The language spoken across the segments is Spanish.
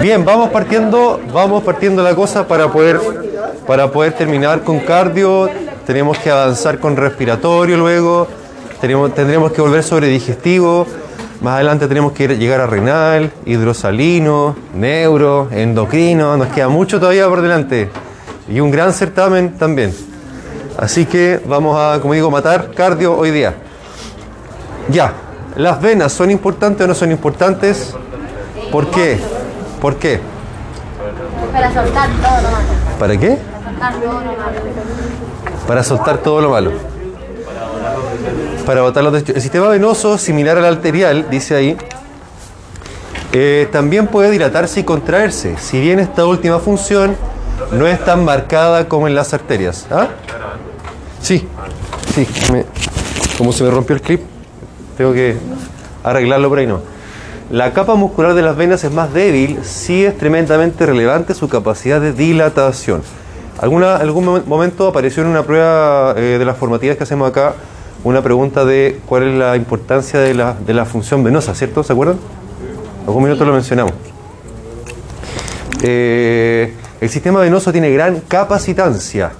Bien, vamos partiendo, vamos partiendo la cosa para poder, para poder terminar con cardio. Tenemos que avanzar con respiratorio luego. Tenemos, tendremos que volver sobre digestivo. Más adelante tenemos que llegar a renal, hidrosalino, neuro, endocrino. Nos queda mucho todavía por delante. Y un gran certamen también. Así que vamos a, como digo, matar cardio hoy día. Ya, ¿las venas son importantes o no son importantes? ¿Por qué? ¿Por qué? Para soltar todo lo malo. ¿Para qué? Para soltar todo lo malo. Para soltar todo lo malo. Para botar los desechos. El sistema venoso, similar al arterial, dice ahí, eh, también puede dilatarse y contraerse, si bien esta última función no es tan marcada como en las arterias. ¿Ah? Sí, sí, como se me rompió el clip, tengo que arreglarlo por ahí no. La capa muscular de las venas es más débil, sí es tremendamente relevante su capacidad de dilatación. Alguna, algún mo- momento apareció en una prueba eh, de las formativas que hacemos acá una pregunta de cuál es la importancia de la, de la función venosa, ¿cierto? ¿Se acuerdan? Algún minuto lo mencionamos. Eh, el sistema venoso tiene gran capacitancia,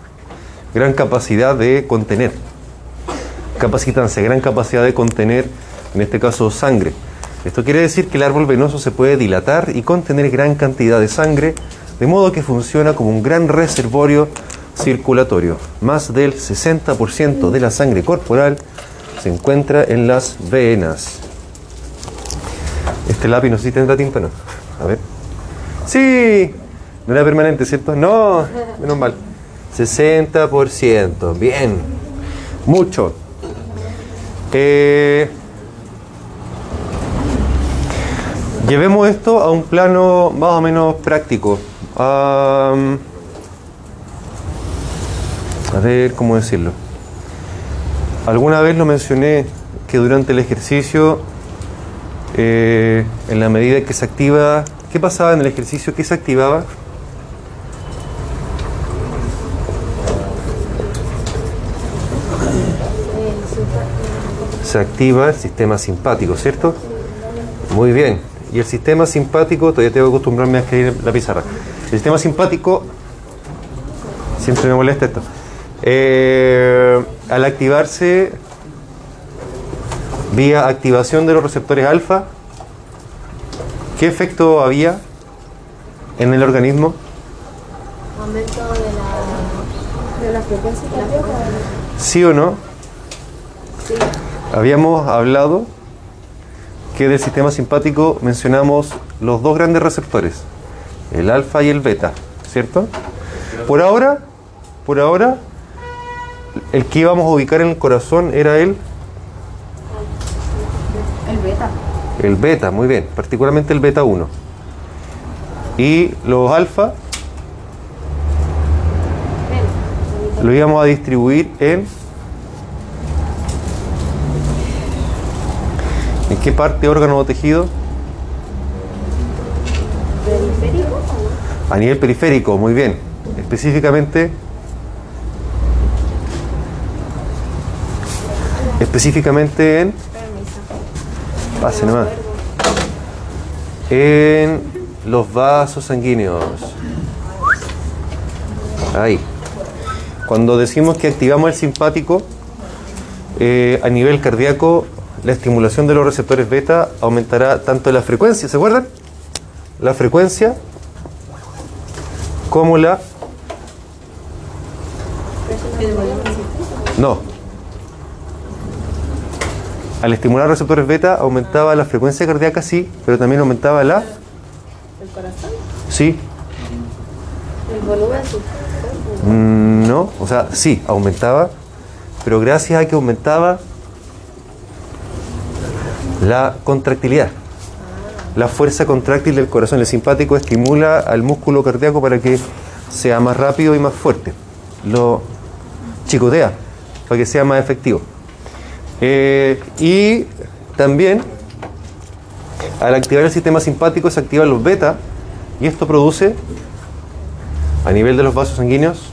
gran capacidad de contener. Capacitancia, gran capacidad de contener, en este caso, sangre. Esto quiere decir que el árbol venoso se puede dilatar y contener gran cantidad de sangre, de modo que funciona como un gran reservorio circulatorio. Más del 60% de la sangre corporal se encuentra en las venas. Este lápiz no sé si tendrá tímpano. A ver. Sí, no era permanente, ¿cierto? No, menos mal. 60%, bien. Mucho. Eh, llevemos esto a un plano más o menos práctico. A ver, ¿cómo decirlo? Alguna vez lo mencioné que durante el ejercicio, eh, en la medida que se activa, ¿qué pasaba en el ejercicio? ¿Qué se activaba? Se activa el sistema simpático, ¿cierto? Muy bien. Y el sistema simpático, todavía tengo que acostumbrarme a escribir la pizarra. El sistema simpático, siempre me molesta esto. Eh, al activarse vía activación de los receptores alfa, ¿qué efecto había en el organismo? Aumento de la, de la frecuencia. ¿Sí o no? Habíamos hablado que del sistema simpático mencionamos los dos grandes receptores, el alfa y el beta, ¿cierto? Por ahora, por ahora, el que íbamos a ubicar en el corazón era el, El beta. el beta, muy bien, particularmente el beta 1. Y los alfa lo íbamos a distribuir en ¿En qué parte, órgano o tejido? A nivel periférico, muy bien. Específicamente. Específicamente en. Pase nomás. En los vasos sanguíneos. Ahí. Cuando decimos que activamos el simpático, eh, a nivel cardíaco, la estimulación de los receptores beta aumentará tanto la frecuencia, ¿se acuerdan? La frecuencia como la... No. Al estimular receptores beta aumentaba la frecuencia cardíaca, sí, pero también aumentaba la... ¿El corazón? Sí, El volumen. Mm, No, o sea, sí, aumentaba, pero gracias a que aumentaba la contractilidad, la fuerza contráctil del corazón. El simpático estimula al músculo cardíaco para que sea más rápido y más fuerte. Lo chicotea para que sea más efectivo. Eh, y también, al activar el sistema simpático, se activan los beta y esto produce a nivel de los vasos sanguíneos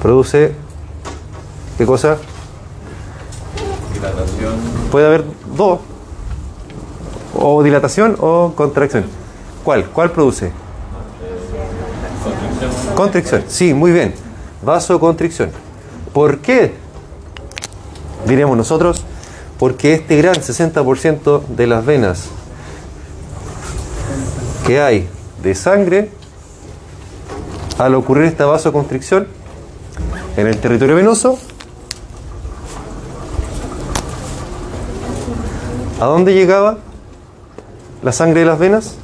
produce ¿qué cosa? Dilatación. Puede haber dos o dilatación o contracción. ¿Cuál? ¿Cuál produce? Constricción. Constricción. Sí, muy bien. Vasoconstricción. ¿Por qué? Diremos nosotros, porque este gran 60% de las venas que hay de sangre, al ocurrir esta vasoconstricción en el territorio venoso, ¿a dónde llegaba la sangre de las venas?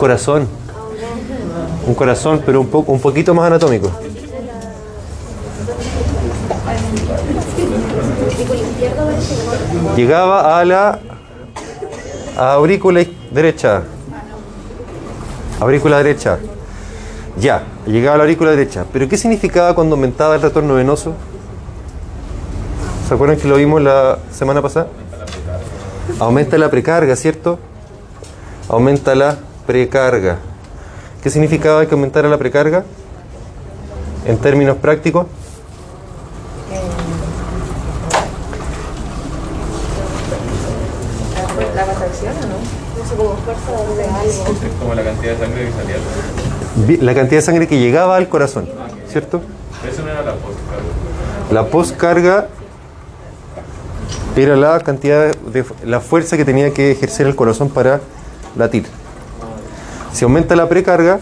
Corazón. Un corazón, pero un, poco, un poquito más anatómico. Llegaba a la aurícula derecha. Aurícula derecha. Ya, llegaba a la aurícula derecha. Pero ¿qué significaba cuando aumentaba el retorno venoso? ¿Se acuerdan que lo vimos la semana pasada? Aumenta la precarga, ¿cierto? Aumenta la precarga. ¿Qué significaba que aumentara la precarga? En términos prácticos. ¿La contracción o no? No sé, como fuerza de algo. Es como la cantidad de sangre que salía. La cantidad de sangre que llegaba al corazón, ¿cierto? Eso no era la postcarga. La postcarga era la cantidad de la fuerza que tenía que ejercer el corazón para latir. Si aumenta la precarga,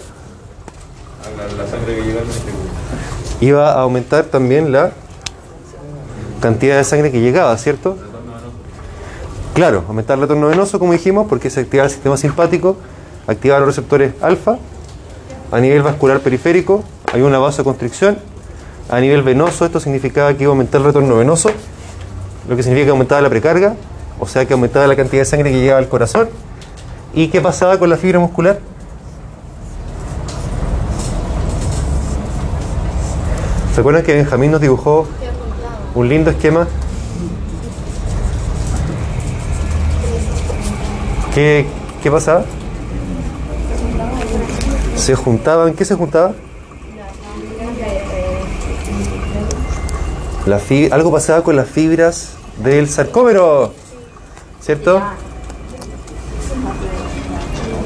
La, la sangre que llega al iba a aumentar también la cantidad de sangre que llegaba, ¿cierto? Claro, aumentar el retorno venoso, como dijimos, porque se activa el sistema simpático, activa los receptores alfa. A nivel vascular periférico hay una vasoconstricción. A nivel venoso esto significaba que iba a aumentar el retorno venoso, lo que significa que aumentaba la precarga, o sea que aumentaba la cantidad de sangre que llegaba al corazón. ¿Y qué pasaba con la fibra muscular? ¿Se acuerdan que Benjamín nos dibujó un lindo esquema? ¿Qué, qué pasaba? Se juntaban, ¿qué se juntaba? La fi- algo pasaba con las fibras del sarcómero, ¿cierto?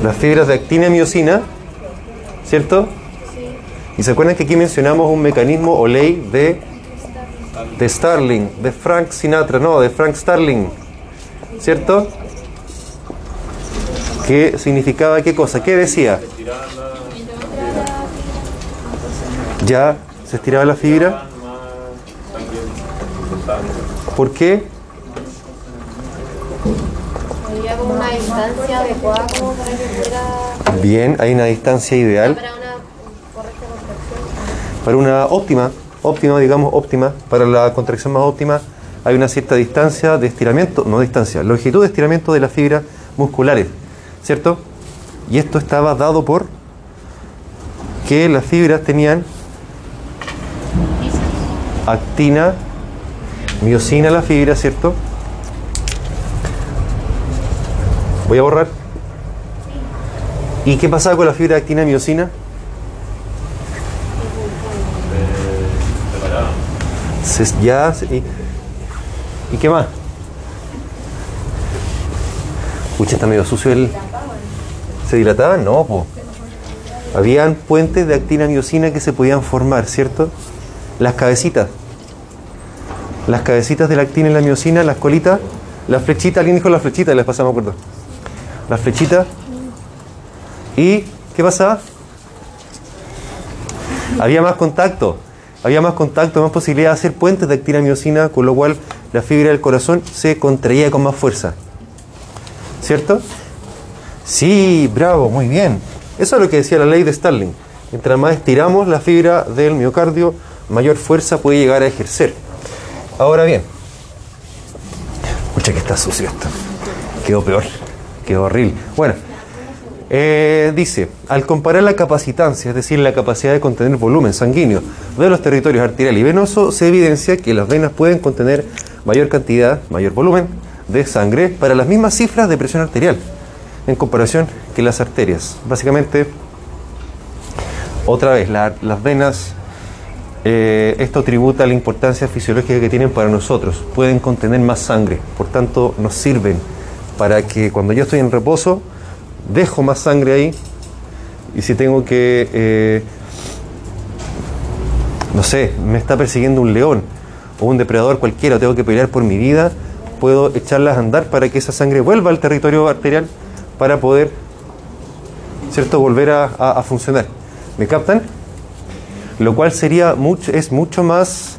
Las fibras de actina y miocina, ¿cierto? Y se acuerdan que aquí mencionamos un mecanismo o ley de, de Starling, de Frank Sinatra, no, de Frank Starling, ¿cierto? ¿Qué significaba qué cosa? ¿Qué decía? Ya se estiraba la fibra. ¿Por qué? Bien, hay una distancia ideal para una correcta contracción. Para una óptima, óptima, digamos óptima, para la contracción más óptima hay una cierta distancia de estiramiento, no distancia, longitud de estiramiento de las fibras musculares, ¿cierto? Y esto estaba dado por que las fibras tenían actina, miocina la fibra, ¿cierto? Voy a borrar. ¿Y qué pasaba con la fibra actina y miocina? Se, ya, y, ¿y qué más? Pucha, está medio sucio el... ¿Se dilataban? No, po. Habían puentes de actina miocina que se podían formar, ¿cierto? Las cabecitas. Las cabecitas de la actina y la miocina, las colitas, las flechitas, alguien dijo las flechitas, les pasamos, acuerdo. Las flechitas. ¿Y qué pasaba? Había más contacto, había más contacto, más posibilidad de hacer puentes de actina miocina, con lo cual la fibra del corazón se contraía con más fuerza. ¿Cierto? Sí, bravo, muy bien. Eso es lo que decía la ley de Starling. Mientras más estiramos la fibra del miocardio, mayor fuerza puede llegar a ejercer. Ahora bien, escucha que está sucio esto. Quedó peor, quedó horrible. Bueno, eh, dice, al comparar la capacitancia, es decir, la capacidad de contener volumen sanguíneo de los territorios arterial y venoso, se evidencia que las venas pueden contener mayor cantidad, mayor volumen de sangre para las mismas cifras de presión arterial en comparación que las arterias. Básicamente, otra vez, la- las venas, eh, esto tributa a la importancia fisiológica que tienen para nosotros. Pueden contener más sangre, por tanto nos sirven para que cuando yo estoy en reposo, dejo más sangre ahí y si tengo que, eh, no sé, me está persiguiendo un león o un depredador cualquiera, tengo que pelear por mi vida, puedo echarlas a andar para que esa sangre vuelva al territorio arterial para poder, ¿cierto?, volver a, funcionar. ¿Me captan? Lo cual sería mucho, es mucho más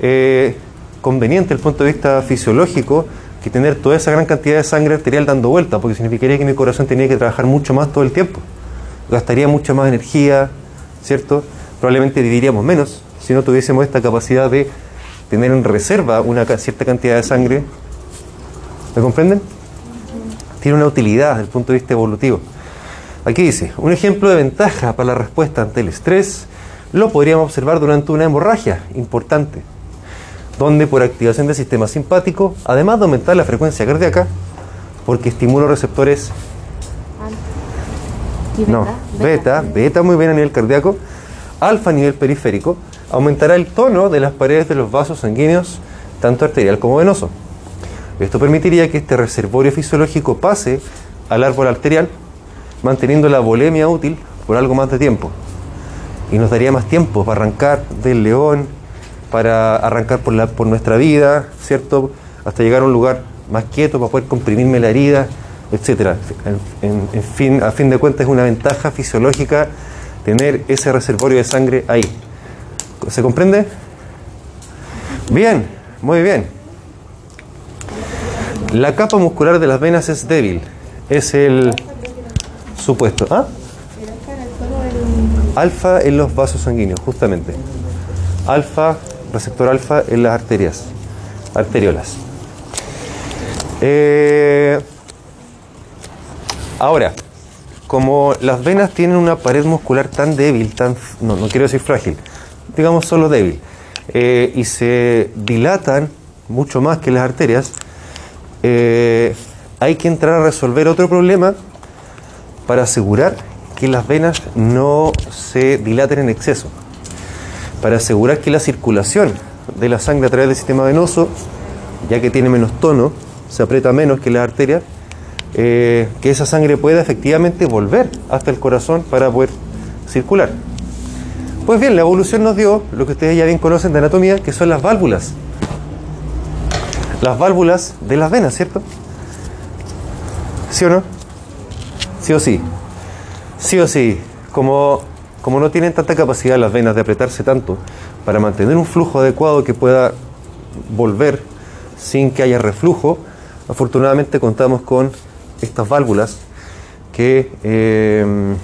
eh, conveniente desde el punto de vista fisiológico que tener toda esa gran cantidad de sangre arterial dando vuelta, porque significaría que mi corazón tenía que trabajar mucho más todo el tiempo. Gastaría mucha más energía, ¿cierto? Probablemente viviríamos menos si no tuviésemos esta capacidad de tener en reserva una cierta cantidad de sangre. ¿Me comprenden? Tiene una utilidad desde el punto de vista evolutivo. Aquí dice, un ejemplo de ventaja para la respuesta ante el estrés lo podríamos observar durante una hemorragia importante, donde por activación del sistema simpático, además de aumentar la frecuencia cardíaca, porque estimula receptores. ¿Y no, beta, beta muy bien a nivel cardíaco, alfa a nivel periférico, aumentará el tono de las paredes de los vasos sanguíneos, tanto arterial como venoso. Esto permitiría que este reservorio fisiológico pase al árbol arterial, manteniendo la volemia útil por algo más de tiempo. Y nos daría más tiempo para arrancar del león, para arrancar por, la, por nuestra vida, ¿cierto? Hasta llegar a un lugar más quieto para poder comprimirme la herida, en- en fin, a fin de cuentas es una ventaja fisiológica tener ese reservorio de sangre ahí. ¿Se comprende? Bien, muy bien. La capa muscular de las venas es débil. Es el supuesto. ¿Ah? Alfa en los vasos sanguíneos, justamente. Alfa, receptor alfa en las arterias, arteriolas. Eh, ahora, como las venas tienen una pared muscular tan débil, tan, no, no quiero decir frágil, digamos solo débil, eh, y se dilatan mucho más que las arterias, eh, hay que entrar a resolver otro problema para asegurar que las venas no se dilaten en exceso, para asegurar que la circulación de la sangre a través del sistema venoso, ya que tiene menos tono, se aprieta menos que las arterias, eh, que esa sangre pueda efectivamente volver hasta el corazón para poder circular. Pues bien, la evolución nos dio lo que ustedes ya bien conocen de anatomía, que son las válvulas. Las válvulas de las venas, ¿cierto? ¿Sí o no? Sí o sí. Sí o sí. Como, como no tienen tanta capacidad las venas de apretarse tanto para mantener un flujo adecuado que pueda volver sin que haya reflujo, afortunadamente contamos con estas válvulas que, eh,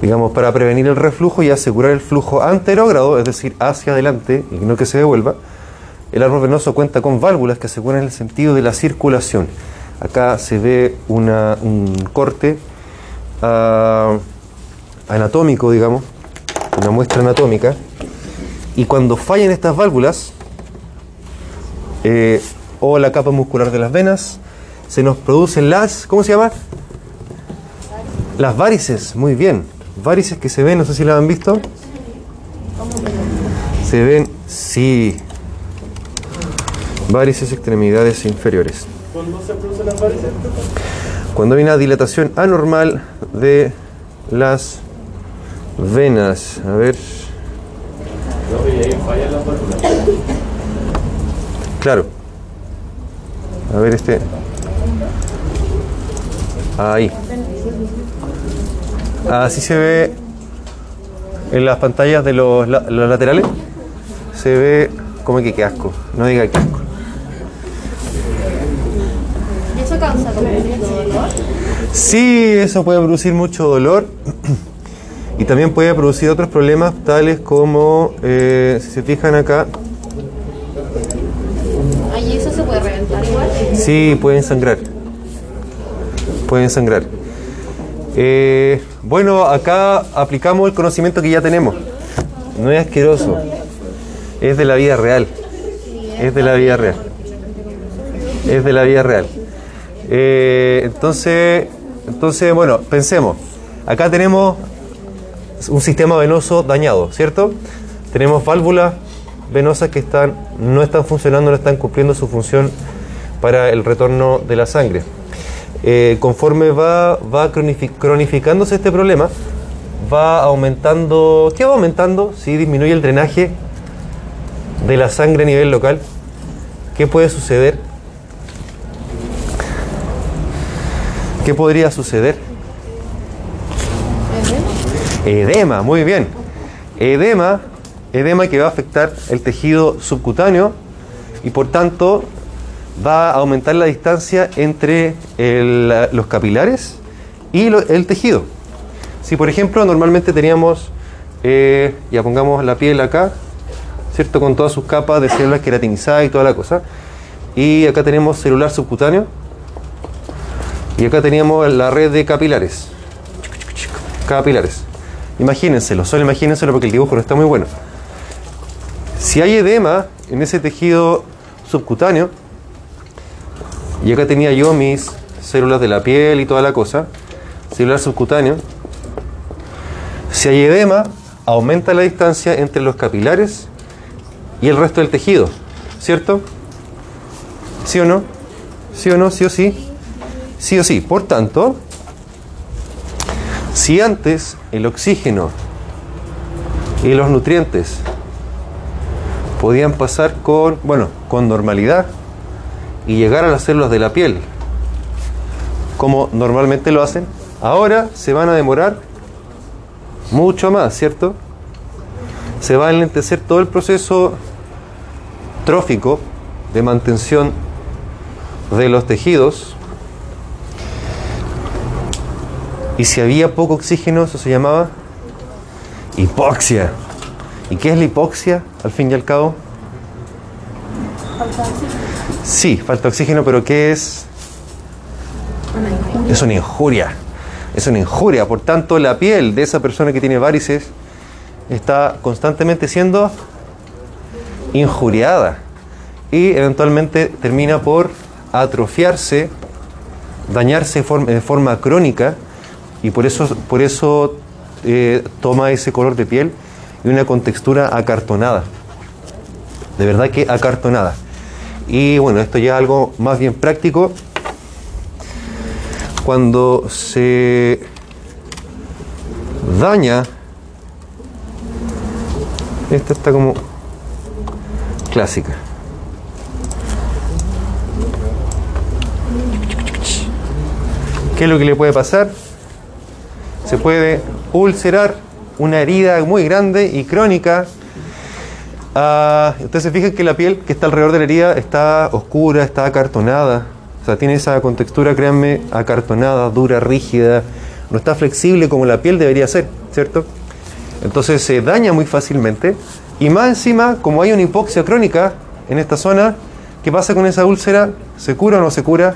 digamos, para prevenir el reflujo y asegurar el flujo anterógrado, es decir, hacia adelante y no que se devuelva, el árbol venoso cuenta con válvulas que aseguran el sentido de la circulación. Acá se ve una- un corte ah, anatómico, digamos, una muestra anatómica, y cuando fallan estas válvulas, eh, o la capa muscular de las venas, se nos producen las, ¿cómo se llama? Las varices, muy bien. Varices que se ven, no sé si las han visto. Se ven, sí. Varices extremidades inferiores. ¿Cuándo se producen las varices? Cuando hay una dilatación anormal de las venas. A ver, claro. A ver este. Ahí. Así se ve en las pantallas de los, los laterales. Se ve como que qué asco. No diga que asco. ¿Y eso causa como mucho dolor? Sí, eso puede producir mucho dolor y también puede producir otros problemas tales como, eh, si se fijan acá, ¿y eso se puede reventar igual? sí, pueden sangrar. Pueden sangrar. Eh, bueno, acá aplicamos el conocimiento que ya tenemos. No es asqueroso, es de la vida real. Es de la vida real. Es de la vida real. Eh, entonces, entonces, bueno, pensemos. Acá tenemos un sistema venoso dañado, ¿cierto? Tenemos válvulas venosas que están, no están funcionando, no están cumpliendo su función para el retorno de la sangre. Eh, conforme va, va cronifi- cronificándose este problema, va aumentando. ¿Qué va aumentando? Si disminuye el drenaje de la sangre a nivel local, ¿qué puede suceder? ¿Qué podría suceder? Edema, muy bien. Edema, edema que va a afectar el tejido subcutáneo y por tanto va a aumentar la distancia entre los capilares y el tejido. Si por ejemplo normalmente teníamos, eh, ya pongamos la piel acá, ¿cierto? Con todas sus capas de células queratinizadas y toda la cosa. Y acá tenemos celular subcutáneo. Y acá teníamos la red de capilares. Capilares. Imagínenselo, solo imagínenselo porque el dibujo no está muy bueno. Si hay edema en ese tejido subcutáneo, y acá tenía yo mis células de la piel y toda la cosa, celular subcutáneo, si hay edema, aumenta la distancia entre los capilares y el resto del tejido, ¿cierto? ¿Sí o no? ¿Sí o no? ¿Sí o sí? Sí o sí. Por tanto, si antes el oxígeno y los nutrientes podían pasar con, bueno, con normalidad y llegar a las células de la piel como normalmente lo hacen, ahora se van a demorar mucho más, ¿cierto? Se va a enlentecer todo el proceso trófico de mantención de los tejidos. Y si había poco oxígeno, eso se llamaba hipoxia. ¿Y qué es la hipoxia, al fin y al cabo? Sí, falta oxígeno, pero ¿qué es? Es una injuria. Es una injuria. Por tanto, la piel de esa persona que tiene varices está constantemente siendo injuriada y eventualmente termina por atrofiarse, dañarse de forma crónica y por eso, por eso eh, toma ese color de piel y una contextura acartonada. De verdad que acartonada. Y bueno, esto ya es algo más bien práctico. Cuando se daña, esta está como clásica. ¿Qué es lo que le puede pasar? Se puede ulcerar una herida muy grande y crónica. Ah, ustedes se fijan que la piel que está alrededor de la herida está oscura, está acartonada. O sea, tiene esa contextura, créanme, acartonada, dura, rígida. No está flexible como la piel debería ser, ¿cierto? Entonces se daña muy fácilmente. Y más encima, como hay una hipoxia crónica en esta zona, ¿qué pasa con esa úlcera? ¿Se cura o no se cura?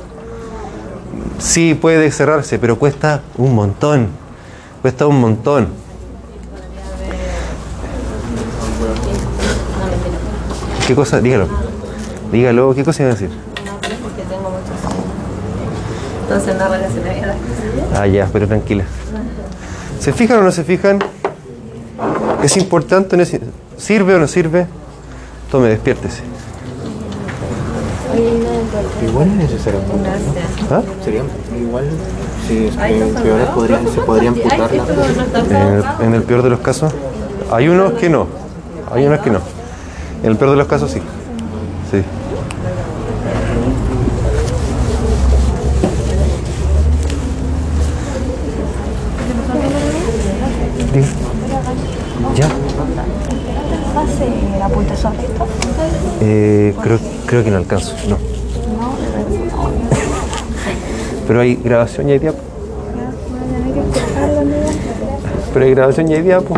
Sí, puede cerrarse, pero cuesta un montón. Cuesta un montón. ¿Qué cosa? Dígalo. Dígalo, ¿qué cosa iba a decir? No, pero es porque tengo muchos años. Entonces no relacionaría las cosas. Ah, ya, pero tranquila. ¿Se fijan o no se fijan? ¿Es importante? o no es- ¿Sirve o no sirve? Tome, despiértese. Igual es necesario. ¿Ah? Sería igual si es que empeora, podrían, se podría amputar está En el, en peor de los casos, hay unos que no. Hay unos que no. En el peor de los casos, sí. Sí. ¿Ya? ¿Hace la punta sobre esto? Eh, creo, creo que no alcanzo, no. Pero hay grabación y hay diapo. Pero hay grabación y hay diapo.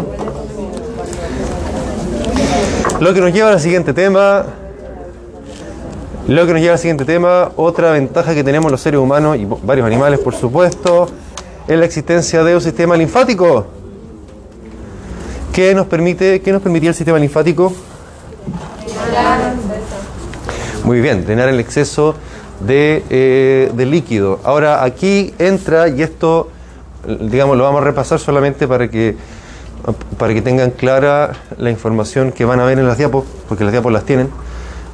Lo que nos lleva al siguiente tema. Lo que nos lleva al siguiente tema, otra ventaja que tenemos los seres humanos y varios animales, por supuesto, es la existencia de un sistema linfático. ¿Qué nos permite, qué nos permitía el sistema linfático? Muy bien, drenar el exceso de, eh, de líquido. Ahora aquí entra, y esto, digamos, lo vamos a repasar solamente para que, para que tengan clara la información que van a ver en las diapos, porque las diapos las tienen,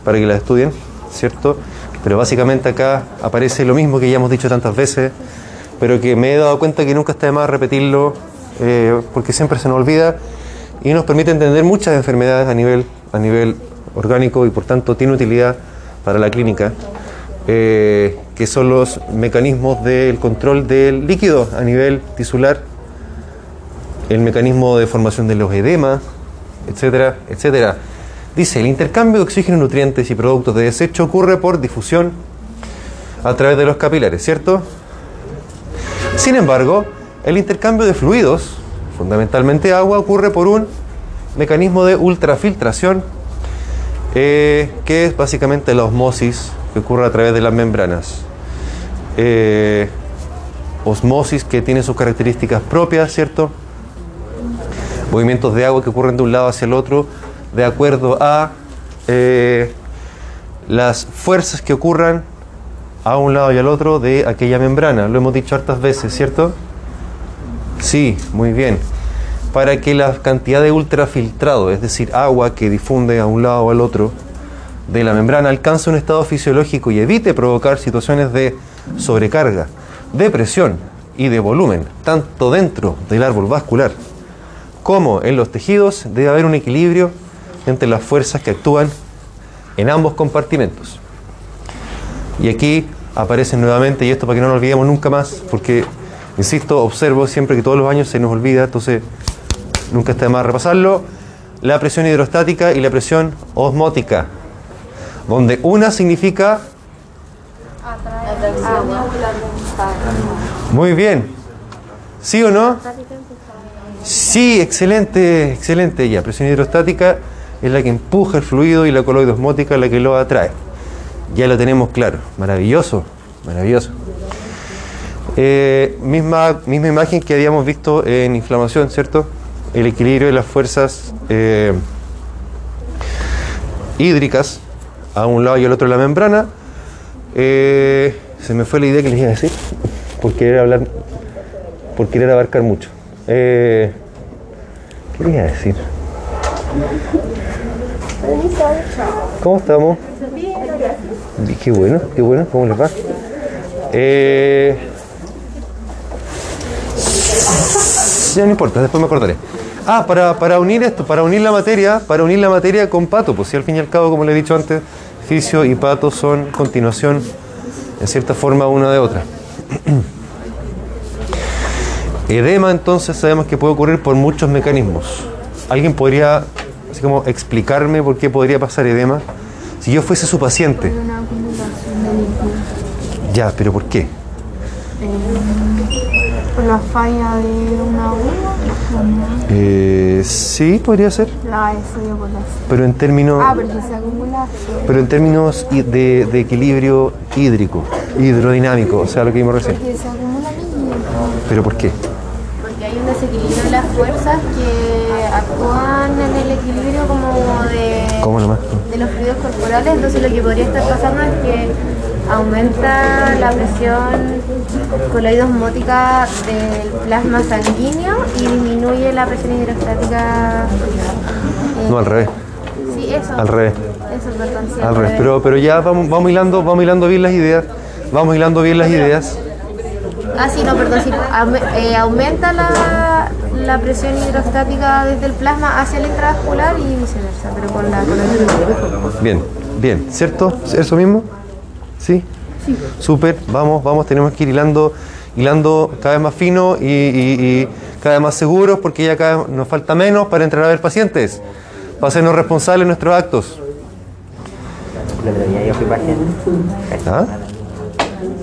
para que las estudien, ¿cierto? Pero básicamente acá aparece lo mismo que ya hemos dicho tantas veces, pero que me he dado cuenta que nunca está de más repetirlo, eh, porque siempre se nos olvida y nos permite entender muchas enfermedades a nivel, a nivel orgánico y por tanto tiene utilidad para la clínica, eh, que son los mecanismos del control del líquido a nivel tisular, el mecanismo de formación de los edemas, etcétera, etcétera. Dice, el intercambio de oxígeno, nutrientes y productos de desecho ocurre por difusión a través de los capilares, ¿cierto? Sin embargo, el intercambio de fluidos, fundamentalmente agua, ocurre por un mecanismo de ultrafiltración, eh, que es básicamente la osmosis que ocurre a través de las membranas. Eh, osmosis que tiene sus características propias, ¿cierto? Movimientos de agua que ocurren de un lado hacia el otro de acuerdo a eh, las fuerzas que ocurran a un lado y al otro de aquella membrana. Lo hemos dicho hartas veces, ¿cierto? Sí, muy bien. Para que la cantidad de ultrafiltrado, es decir, agua que difunde a un lado o al otro de la membrana, alcance un estado fisiológico y evite provocar situaciones de sobrecarga, de presión y de volumen, tanto dentro del árbol vascular como en los tejidos, debe haber un equilibrio entre las fuerzas que actúan en ambos compartimentos. Y aquí aparecen nuevamente, y esto para que no nos olvidemos nunca más, porque, insisto, observo siempre que todos los años se nos olvida, entonces nunca está de más repasarlo, la presión hidrostática y la presión osmótica, donde una significa... Muy bien. ¿Sí o no? Sí, excelente, excelente. Ya, presión hidrostática es la que empuja el fluido y la coloide osmótica es la que lo atrae. Ya lo tenemos claro. Maravilloso, maravilloso. Eh, misma, misma imagen que habíamos visto en inflamación, ¿cierto? El equilibrio de las fuerzas eh, hídricas a un lado y al otro la membrana. Eh, se me fue la idea que les iba a decir, por querer hablar, por querer abarcar mucho. ¿Qué les iba a decir? ¿Cómo estamos? Qué bueno, qué bueno, ¿cómo les va? Eh, ya no importa, después me acordaré. Ah, para, para unir esto, para unir la materia, para unir la materia con pato, pues si al fin y al cabo, como le he dicho antes, fisio y pato son continuación, en cierta forma, una de otra. Edema entonces sabemos que puede ocurrir por muchos mecanismos. ¿Alguien podría así como explicarme por qué podría pasar edema? Si yo fuese su paciente. Ya, pero ¿por qué? Por la falla de una uva, Eh, sí, podría ser. la de sodio potasio. Pero en términos, Ah, porque se acumula. pero en términos de, de equilibrio hídrico, hidrodinámico, o sea, lo que vimos recién. Porque se acumula. ¿Pero por qué? Porque hay un desequilibrio en las fuerzas que actúan en el equilibrio como de, ¿Cómo nomás? de los fluidos corporales. Entonces lo que podría estar pasando es que aumenta la presión coloide osmótica del plasma sanguíneo y disminuye la presión hidrostática. eh, No, al revés. Sí, eso. Al revés. Eso, perdón, sí, Al revés. Pero, pero ya vamos, vamos hilando, vamos hilando bien las ideas. Vamos hilando bien las ideas. Ah, sí, no, perdón, sí. Eh, aumenta la, la presión hidrostática desde el plasma hacia el intravascular y viceversa, pero con la, con el. Bien, bien, ¿cierto? ¿Eso mismo? ¿Sí? Sí. Súper, vamos, vamos, tenemos que ir hilando, hilando cada vez más fino y, y- y cada vez más seguros porque ya cada vez nos falta menos para entrar a ver pacientes, para hacernos responsables de nuestros actos. El otro día yo fui paciente. ¿Ah?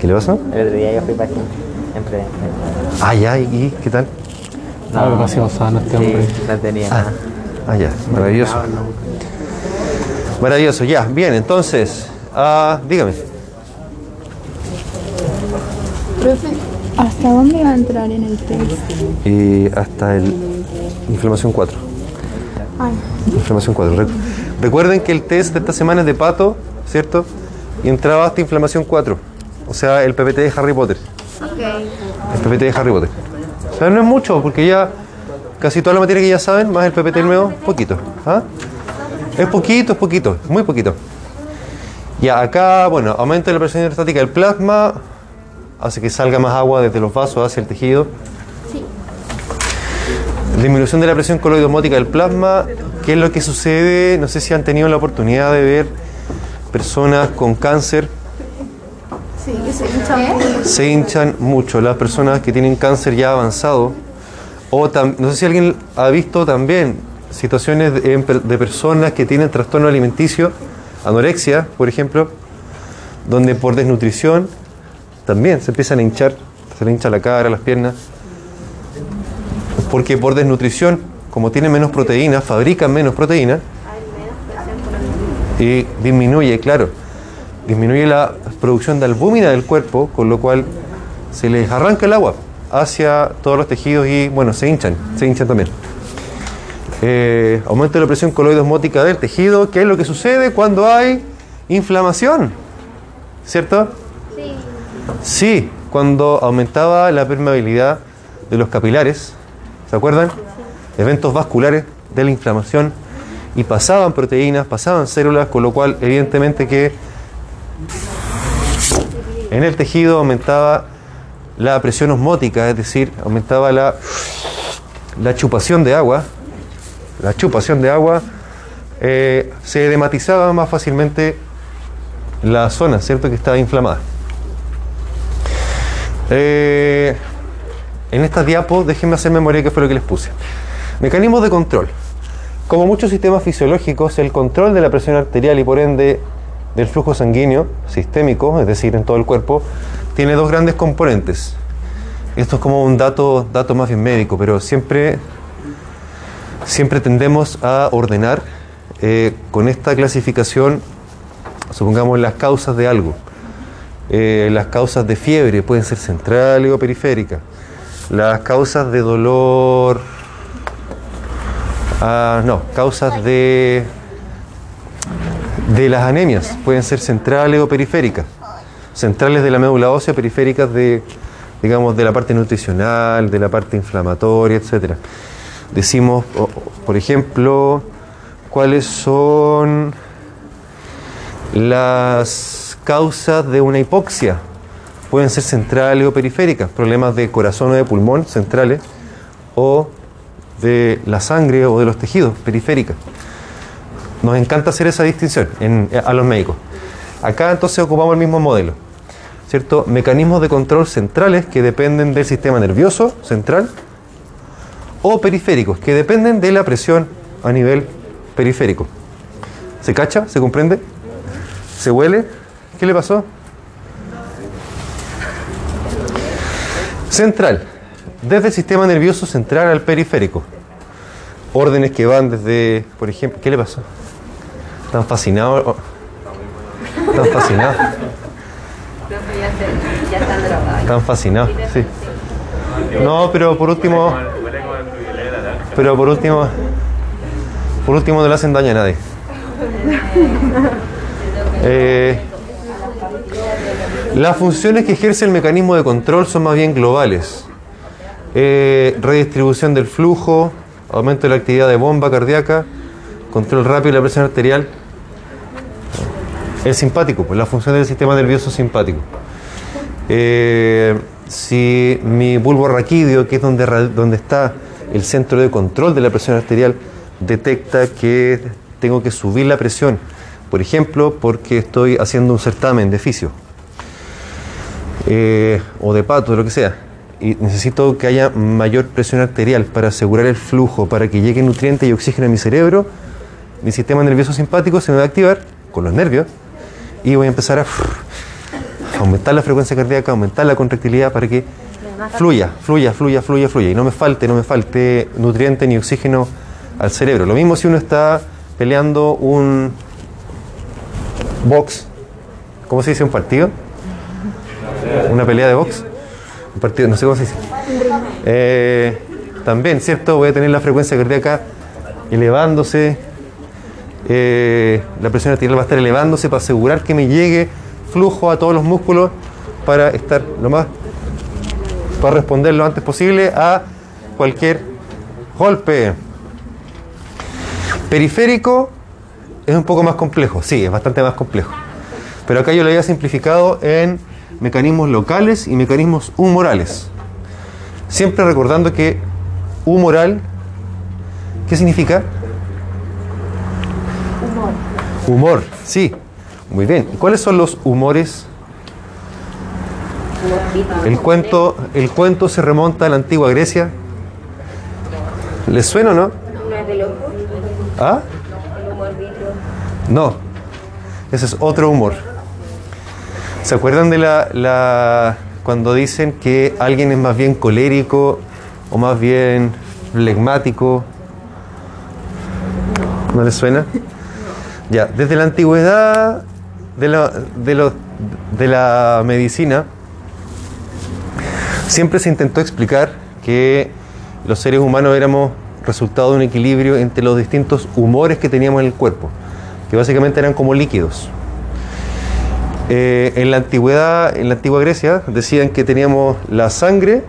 ¿Qué le pasó? El otro día yo fui paciente. Siempre. Ah, ya, ¿y, y qué tal? No, demasiado sano este hombre. Sí, no tenía Ah, nada. ah, ya, maravilloso. Maravilloso, ya, bien, entonces, ah, dígame. Profe, ¿hasta dónde va a entrar en el test? Y hasta el inflamación 4. Ay, Inflamación 4. Rec- Recuerden que el test de esta semana es de pato, ¿cierto? Y entraba hasta inflamación 4. O sea, el PPT de Harry Potter. Ok. El PPT de Harry Potter. O sea, no es mucho, porque ya casi toda la materia que ya saben, más el PPT nuevo, poquito. ¿ah? Es poquito, es poquito, es muy poquito. Ya, acá, bueno, aumenta la presión hidrostática del plasma, hace que salga más agua desde los vasos hacia el tejido. Disminución de la presión coloidosmótica del plasma. ¿Qué es lo que sucede? No sé si han tenido la oportunidad de ver personas con cáncer. Sí, que se hinchan mucho. Se hinchan mucho. Las personas que tienen cáncer ya avanzado. O no sé si alguien ha visto también situaciones de personas que tienen trastorno alimenticio, anorexia, por ejemplo, donde por desnutrición también se empiezan a hinchar, se le hincha la cara, las piernas, porque por desnutrición, como tienen menos proteínas, fabrican menos proteínas y disminuye, claro, disminuye la producción de albúmina del cuerpo, con lo cual se les arranca el agua hacia todos los tejidos y, bueno, se hinchan, se hinchan también. Eh, aumento de la presión coloidosmótica del tejido, ¿qué es lo que sucede cuando hay inflamación? ¿Cierto? Sí. Cuando aumentaba la permeabilidad de los capilares, ¿se acuerdan? Eventos vasculares de la inflamación y pasaban proteínas, pasaban células, con lo cual evidentemente que en el tejido aumentaba la presión osmótica, es decir, aumentaba la, la chupación de agua, la chupación de agua, eh, se edematizaba más fácilmente la zona, ¿cierto?, que estaba inflamada. Eh, en estas diapos, déjenme hacer memoria qué fue lo que les puse. Mecanismos de control. Como muchos sistemas fisiológicos, el control de la presión arterial y por ende del flujo sanguíneo sistémico, es decir, en todo el cuerpo, tiene dos grandes componentes. Esto es como un dato, dato más bien médico, pero siempre, siempre tendemos a ordenar eh, con esta clasificación, supongamos, las causas de algo. Eh, las causas de fiebre pueden ser centrales o periféricas. Las causas de dolor. ah, no, causas de. de las anemias pueden ser centrales o periféricas. Centrales de la médula ósea, periféricas de, digamos, de la parte nutricional, de la parte inflamatoria, etc. Decimos, por ejemplo, cuáles son las causas de una hipoxia pueden ser centrales o periféricas, problemas de corazón o de pulmón centrales o de la sangre o de los tejidos periféricas. Nos encanta hacer esa distinción a los médicos. Acá entonces ocupamos el mismo modelo, ¿cierto? Mecanismos de control centrales que dependen del sistema nervioso central o periféricos que dependen de la presión a nivel periférico. ¿Se cacha? ¿Se comprende? ¿Se huele? ¿Qué le pasó? Central. Desde el sistema nervioso central al periférico. Órdenes que van desde, por ejemplo, ¿qué le pasó? ¿Están fascinados? Oh. Están drogados. Están fascinados, sí. No, pero por último, pero por último, por último no le hacen daño a nadie. Eh, las funciones que ejerce el mecanismo de control son más bien globales. Eh, redistribución del flujo, aumento de la actividad de bomba cardíaca, control rápido de la presión arterial. El simpático, pues la función del sistema nervioso simpático. Eh, si mi bulbo raquídeo, que es donde, donde está el centro de control de la presión arterial, detecta que tengo que subir la presión, por ejemplo, porque estoy haciendo un certamen de fisio eh, o de pato, lo que sea, y necesito que haya mayor presión arterial para asegurar el flujo, para que llegue nutriente y oxígeno a mi cerebro, mi sistema nervioso simpático se me va a activar con los nervios y voy a empezar a aumentar la frecuencia cardíaca, aumentar la contractilidad para que fluya, fluya, fluya, fluya, fluya y no me falte, no me falte nutriente ni oxígeno al cerebro. Lo mismo si uno está peleando un box, ¿cómo se dice un partido? Una pelea de box, un partido, no sé cómo se dice. Eh, también, ¿cierto? Voy a tener la frecuencia cardíaca elevándose eh, la presión arterial va a estar elevándose para asegurar que me llegue flujo a todos los músculos para estar lo más, para responder lo antes posible a cualquier golpe. Periférico es un poco más complejo, sí, es bastante más complejo. Pero acá yo lo había simplificado en mecanismos locales y mecanismos humorales. Siempre recordando que humoral, ¿qué significa? Humor. Humor, sí. Muy bien. ¿Y cuáles son los humores? El cuento, el cuento se remonta a la antigua Grecia. ¿Les suena o no? ¿Ah? No. Ese es otro humor. ¿Se acuerdan de la, la cuando dicen que alguien es más bien colérico o más bien flegmático? ¿No les suena? Ya, desde la antigüedad de la, de lo- de la medicina, siempre se intentó explicar que los seres humanos éramos resultado de un equilibrio entre los distintos humores que teníamos en el cuerpo, que básicamente eran como líquidos. Eh, en la antigüedad, en la antigua Grecia, decían que teníamos la sangre,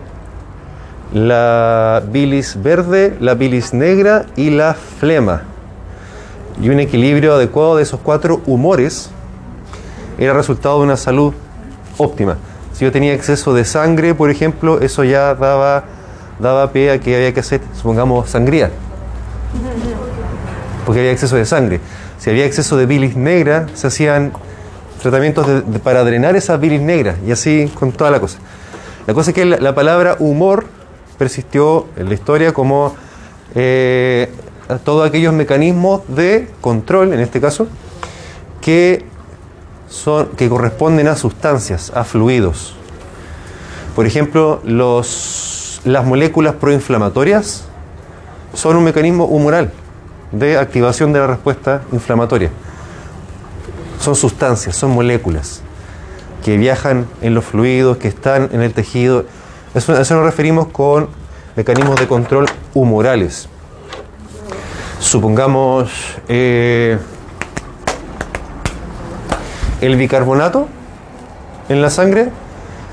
la bilis verde, la bilis negra y la flema. Y un equilibrio adecuado de esos cuatro humores era resultado de una salud óptima. Si yo tenía exceso de sangre, por ejemplo, eso ya daba, daba pie a que había que hacer, supongamos, sangría. Porque había exceso de sangre. Si había exceso de bilis negra, se hacían tratamientos de- para drenar esa bilis negra y así con toda la cosa. La cosa es que la, la palabra humor persistió en la historia como eh, todos aquellos mecanismos de control, en este caso, que, son, que corresponden a sustancias, a fluidos. Por ejemplo, las moléculas proinflamatorias son un mecanismo humoral de activación de la respuesta inflamatoria. Son sustancias, son moléculas que viajan en los fluidos, que están en el tejido. Eso, eso nos referimos con mecanismos de control humorales. Supongamos eh, el bicarbonato en la sangre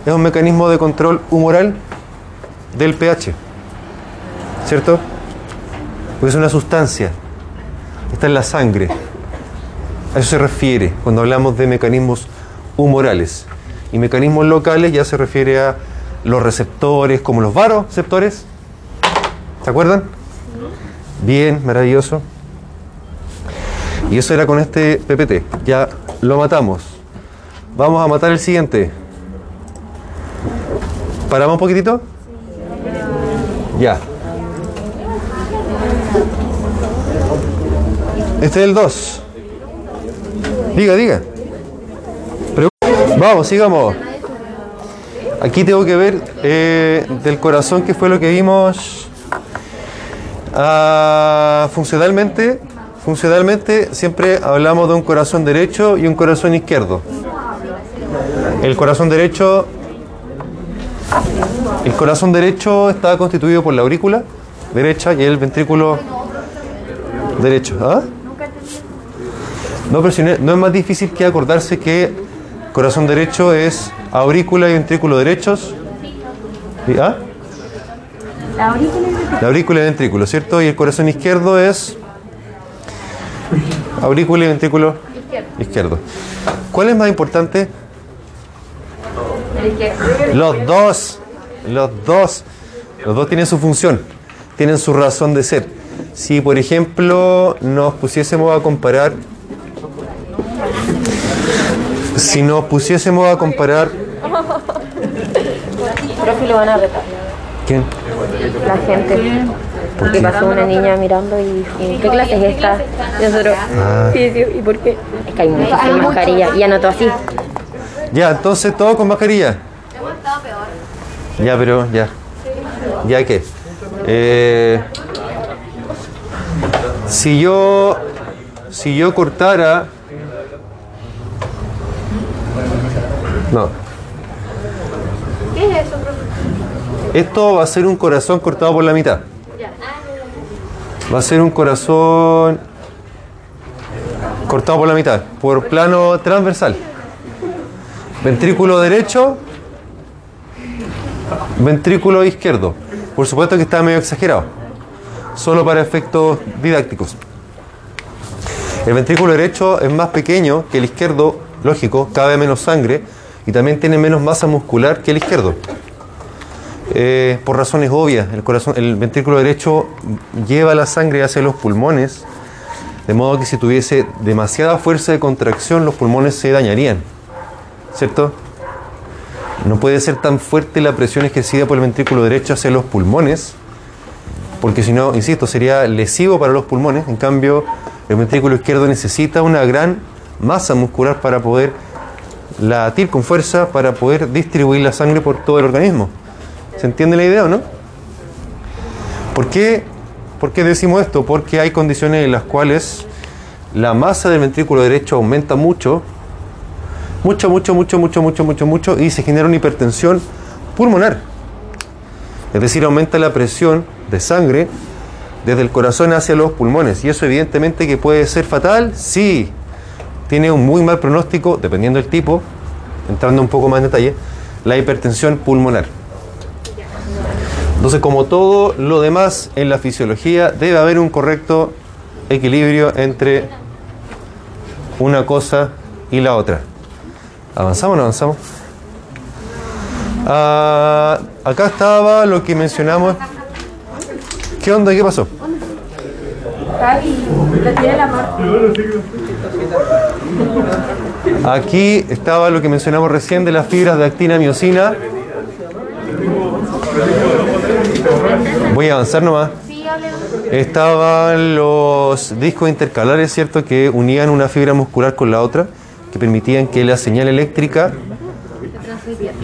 es un mecanismo de control humoral del pH, ¿cierto? Porque es una sustancia, está en la sangre. A eso se refiere cuando hablamos de mecanismos humorales. Y mecanismos locales ya se refiere a los receptores, como los varoreceptores. ¿Se acuerdan? Bien, maravilloso. Y eso era con este PPT. Ya lo matamos. Vamos a matar el siguiente. ¿Paramos un poquitito? Ya. Este es el 2. Diga, diga. Vamos, sigamos. Aquí tengo que ver eh, del corazón qué fue lo que vimos. Ah, funcionalmente, funcionalmente siempre hablamos de un corazón derecho y un corazón izquierdo. El corazón derecho, el corazón derecho está constituido por la aurícula derecha y el ventrículo derecho. ¿Ah? No, pero si no, es más difícil que acordarse que corazón derecho es aurícula y ventrículo derechos. ¿Y- ¿Ah? La aurícula La aurícula y ventrículo, ¿cierto? Y el corazón izquierdo es aurícula y ventrículo izquierdo. ¿Cuál es más importante? izquierdo. Los dos. Los dos. Los dos tienen su función. Tienen su razón de ser. Si, por ejemplo, nos pusiésemos a comparar. Si nos pusiésemos a comparar. Profe lo van a retar. ¿Quién? La gente. Porque pasó una niña mirando y dijo, ¿qué clase es esta? Y nosotros, Ah. sí, sí, ¿y por qué? Es que hay muchas sin mascarilla. Y anotó así. Ya, entonces todo con mascarilla. Ya, pero ya. ¿Ya qué? Eh, si yo si yo cortara No. ¿Qué es eso, profe? Esto va a ser un corazón cortado por la mitad. Va a ser un corazón Cortado por la mitad, por plano transversal. Ventrículo derecho, ventrículo izquierdo. Por supuesto que está medio exagerado, solo para efectos didácticos. El ventrículo derecho es más pequeño que el izquierdo, lógico, cabe menos sangre y también tiene menos masa muscular que el izquierdo. Eh, por razones obvias, el, corazón, el ventrículo derecho lleva la sangre hacia los pulmones, de modo que si tuviese demasiada fuerza de contracción los pulmones se dañarían, ¿cierto? No puede ser tan fuerte la presión ejercida por el ventrículo derecho hacia los pulmones, porque si no, insisto, sería lesivo para los pulmones. En cambio, el ventrículo izquierdo necesita una gran masa muscular para poder latir con fuerza, para poder distribuir la sangre por todo el organismo. ¿Se entiende la idea o no? ¿Por qué, ¿Por qué decimos esto? Porque hay condiciones en las cuales la masa del ventrículo derecho aumenta mucho, mucho, mucho, mucho, mucho, mucho, mucho, mucho, y se genera una hipertensión pulmonar. Es decir, aumenta la presión de sangre desde el corazón hacia los pulmones. Y eso evidentemente que puede ser fatal, sí. Tiene un muy mal pronóstico, dependiendo del tipo, entrando un poco más en detalle, la hipertensión pulmonar. Entonces, como todo lo demás en la fisiología, debe haber un correcto equilibrio entre una cosa y la otra. ¿Avanzamos o no avanzamos? Ah, acá estaba lo que mencionamos. ¿Qué onda? ¿Qué pasó? Aquí estaba lo que mencionamos recién de las fibras de actina miocina. Voy a avanzar nomás. Estaban los discos intercalares, ¿cierto? Que unían una fibra muscular con la otra, que permitían que la señal eléctrica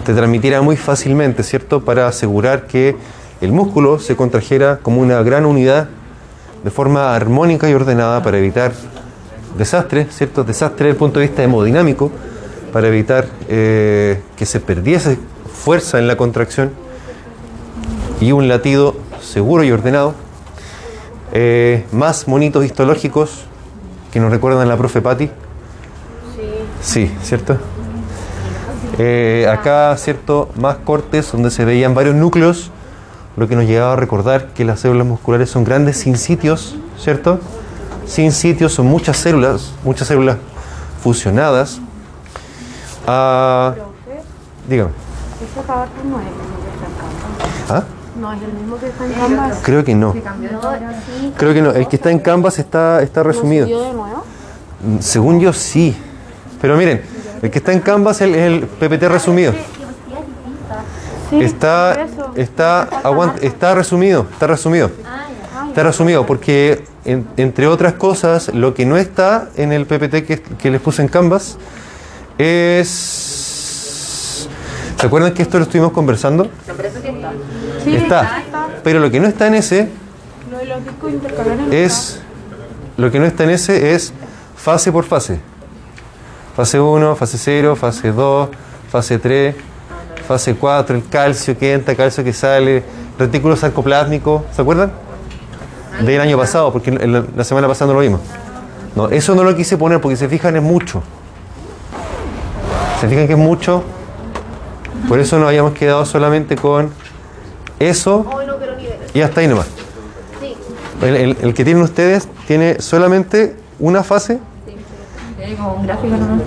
te transmitiera muy fácilmente, ¿cierto? Para asegurar que el músculo se contrajera como una gran unidad de forma armónica y ordenada para evitar desastres, ¿cierto? Desastres desde el punto de vista hemodinámico, para evitar eh, que se perdiese fuerza en la contracción y un latido seguro y ordenado. Eh, más monitos histológicos que nos recuerdan la profe Patti. Sí. Sí, ¿cierto? Eh, acá, ¿cierto? Más cortes donde se veían varios núcleos, lo que nos llegaba a recordar que las células musculares son grandes sin sitios, ¿cierto? Sin sitios son muchas células, muchas células fusionadas. Ah, dígame. ¿Ese Powerpoint no es el mismo que está en Canvas? ¿Ah? No es el mismo que está en Canvas. Creo que no. Creo que no. El que está en Canvas está, está resumido. ¿Subió de nuevo? Mm, Según yo sí. Pero miren, el que está en Canvas es el, PPT resumido. Sí, Está, está, aguant- está resumido, está resumido. Está resumido porque, en- entre otras cosas, lo que no está en el PPT que, que les puse en Canvas es... ¿Se acuerdan que esto lo estuvimos conversando? Sí, Está. Pero lo que no está en ese Lo de los discos intercalares no es... Lo que no está en ese es fase por fase. Fase 1, fase 0, fase 2, fase 3, fase 4, el calcio que entra, calcio que sale, retículo sarcoplásmico, ¿se acuerdan? Del año pasado, porque la semana pasada no lo vimos. No, eso no lo quise poner porque se fijan es mucho. Se fijan que es mucho. Por eso nos habíamos quedado solamente con eso y hasta ahí nomás. El, el- el que tienen ustedes tiene solamente una fase,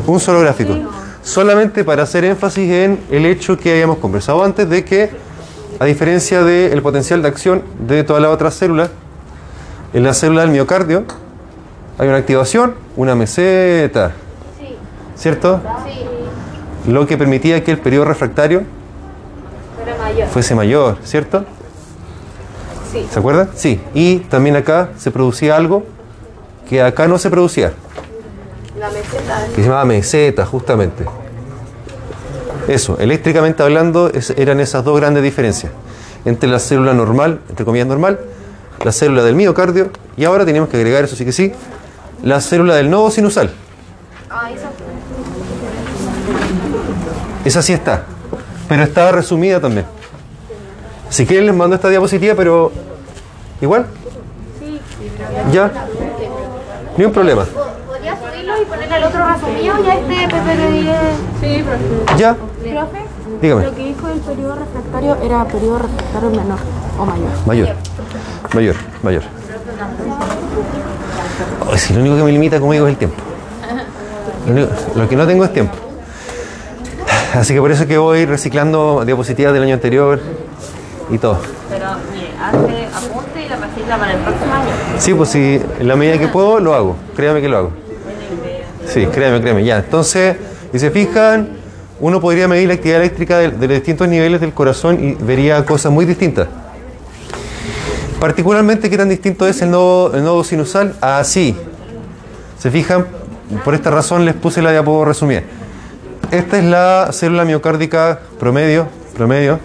un solo gráfico. Solamente para hacer énfasis en el hecho que habíamos conversado antes de que, a diferencia del potencial de acción de todas las otras células, en la célula del miocardio hay una activación, una meseta, ¿cierto? Lo que permitía que el periodo refractario fuese mayor, ¿cierto? ¿Se acuerdan? Sí. Y también acá se producía algo que acá no se producía. Que se llamaba meseta, justamente. Eso, eléctricamente hablando, es- eran esas dos grandes diferencias. Entre la célula normal, entre comillas normal, la célula del miocardio, y ahora teníamos que agregar, eso sí que sí, la célula del nodo sinusal. Esa sí está, pero está resumida también. Si quieren les mando esta diapositiva, pero igual. Ya. Ni un problema. ¿Podría subirlo otro resumido y este PPD10. Sí, profe. ¿Ya? Profe, Dígame. lo que dijo el periodo refractario era periodo refractario menor o mayor. Mayor. Mayor, mayor. Ay, si lo único que me limita, como digo, es el tiempo. Lo, único- lo que no tengo es tiempo. Así que por eso es que voy reciclando diapositivas del año anterior y todo. Pero mire, hace apunte y la recicla para el próximo año. Sí, pues si en la medida que puedo, lo hago. Créame que lo hago. Sí, créame, créame. Ya, entonces, si se fijan, uno podría medir la actividad eléctrica de, de los distintos niveles del corazón y vería cosas muy distintas. Particularmente, ¿qué tan distinto es el nodo, nodo sinusal? Así. ¿Se fijan? Por esta razón les puse la diapositiva resumida. Esta es la célula miocárdica promedio, promedio.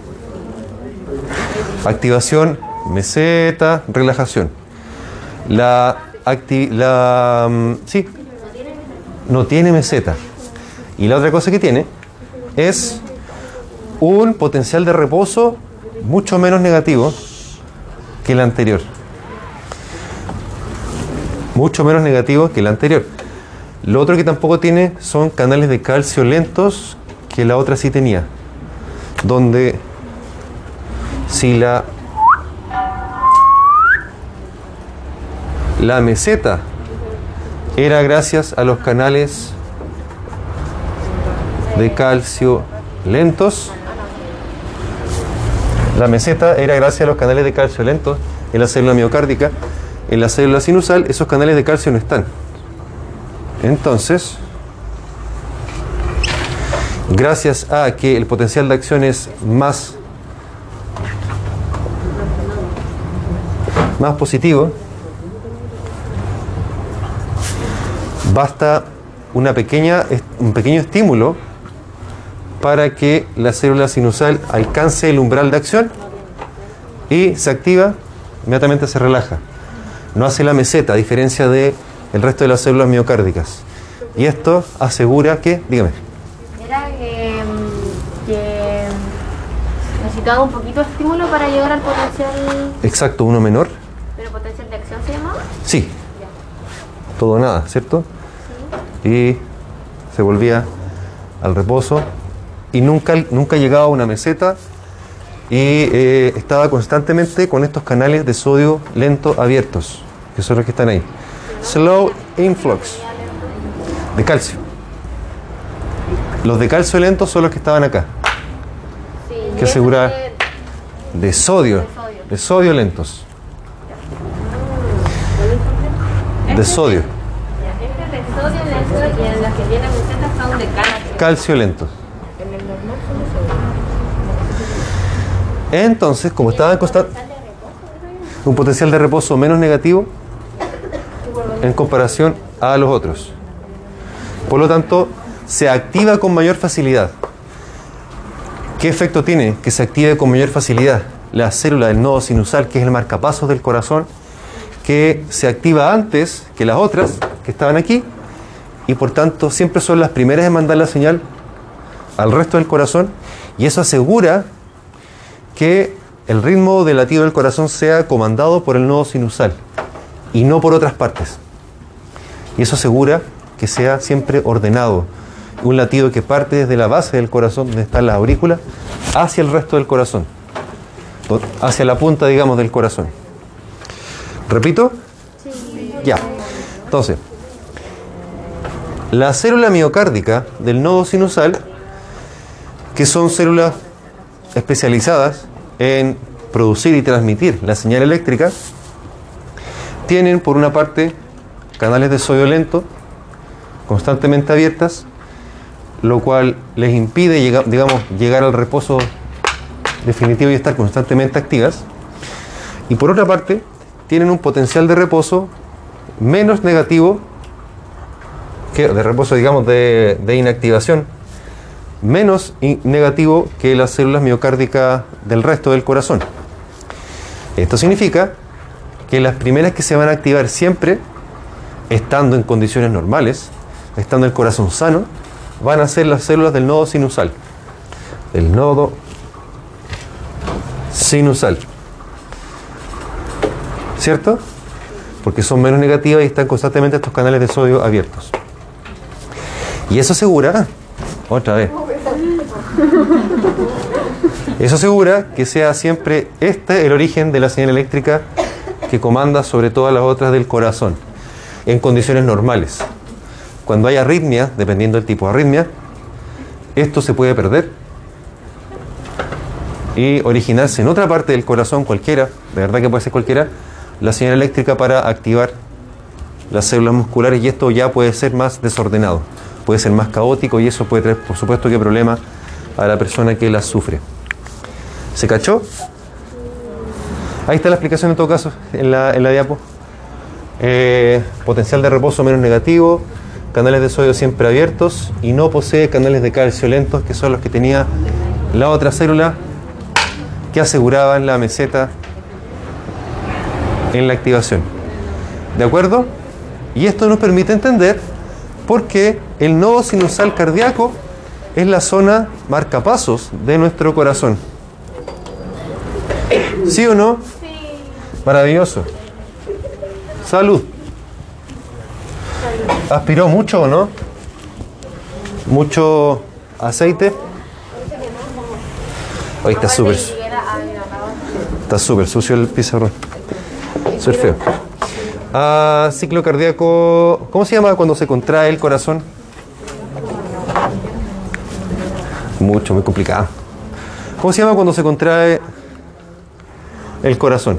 Activación, meseta, relajación. La, acti- la mm, sí, no tiene meseta. Y la otra cosa que tiene es un potencial de reposo mucho menos negativo que el anterior. Mucho menos negativo que el anterior. Lo otro que tampoco tiene son canales de calcio lentos que la otra sí tenía. Donde si la la meseta era gracias a los canales de calcio lentos. La meseta era gracias a los canales de calcio lentos en la célula miocárdica. En la célula sinusal esos canales de calcio no están. Entonces, gracias a que el potencial de acción es más, más positivo, basta una pequeña, un pequeño estímulo para que la célula sinusal alcance el umbral de acción y se activa, inmediatamente se relaja. No hace la meseta, a diferencia de el resto de las células miocárdicas. Y esto asegura que, dígame, Era que, mm, que necesitaba un poquito de estímulo para llegar al potencial. exacto, uno menor, ¿Pero potencial de acción se llamaba? sí, todo nada, ¿cierto? Y se volvía al reposo y nunca, nunca llegaba a una meseta y eh, estaba constantemente con estos canales de sodio lento abiertos, que son los que están ahí. Slow influx de calcio. Los de calcio lento son los que estaban acá, que asegurar de sodio, de sodio lentos. De sodio, sodio lento y en las que tiene meseta son de calcio. calcio lentos. Entonces, como estaba en constante, un potencial de reposo menos negativo en comparación a los otros. Por lo tanto, se activa con mayor facilidad. ¿Qué efecto tiene que se active con mayor facilidad? La célula del nodo sinusal, que es el marcapasos del corazón, que se activa antes que las otras que estaban aquí y por tanto siempre son las primeras en mandar la señal al resto del corazón y eso asegura que el ritmo de latido del corazón sea comandado por el nodo sinusal y no por otras partes. Y eso asegura que sea siempre ordenado. Un latido que parte desde la base del corazón, donde está la aurícula, hacia el resto del corazón. Hacia la punta, digamos, del corazón. ¿Repito? Ya. Entonces, la célula miocárdica del nodo sinusal, que son células especializadas en producir y transmitir la señal eléctrica, tienen por una parte canales de sodio lento constantemente abiertas, lo cual les impide llega- digamos, llegar al reposo definitivo y estar constantemente activas. Y por otra parte, tienen un potencial de reposo menos negativo, que, de reposo, digamos, de inactivación, menos negativo que las células miocárdicas del resto del corazón. Esto significa que las primeras que se van a activar siempre, estando en condiciones normales, estando el corazón sano, van a ser las células del nodo sinusal. Del nodo sinusal. ¿Cierto? Porque son menos negativas y están constantemente estos canales de sodio abiertos. Y eso asegura, otra vez, eso asegura que sea siempre este el origen de la señal eléctrica que comanda sobre todas las otras del corazón, en condiciones normales. Cuando hay arritmia, dependiendo del tipo de arritmia, esto se puede perder y originarse en otra parte del corazón, cualquiera, de verdad que puede ser cualquiera, la señal eléctrica para activar las células musculares y esto ya puede ser más desordenado, puede ser más caótico y eso puede traer, por supuesto, que problemas a la persona que la sufre. ¿Se cachó? Ahí está la explicación en todo caso, en la, en la diapo. Eh, potencial de reposo menos negativo, canales de sodio siempre abiertos y no posee canales de calcio lentos, que son los que tenía la otra célula que aseguraban la meseta en la activación. ¿De acuerdo? Y esto nos permite entender por qué el nodo sinusal cardíaco es la zona marcapasos de nuestro corazón. ¿Sí o no? Maravilloso. Salud. ¿Aspiró mucho o no? ¿Mucho aceite? Hoy está súper. Está súper sucio el pizarrón. Súper feo. Ah, ciclo cardíaco. ¿Cómo se llama cuando se contrae el corazón? Mucho, muy complicado. ¿Cómo se llama cuando se contrae el corazón?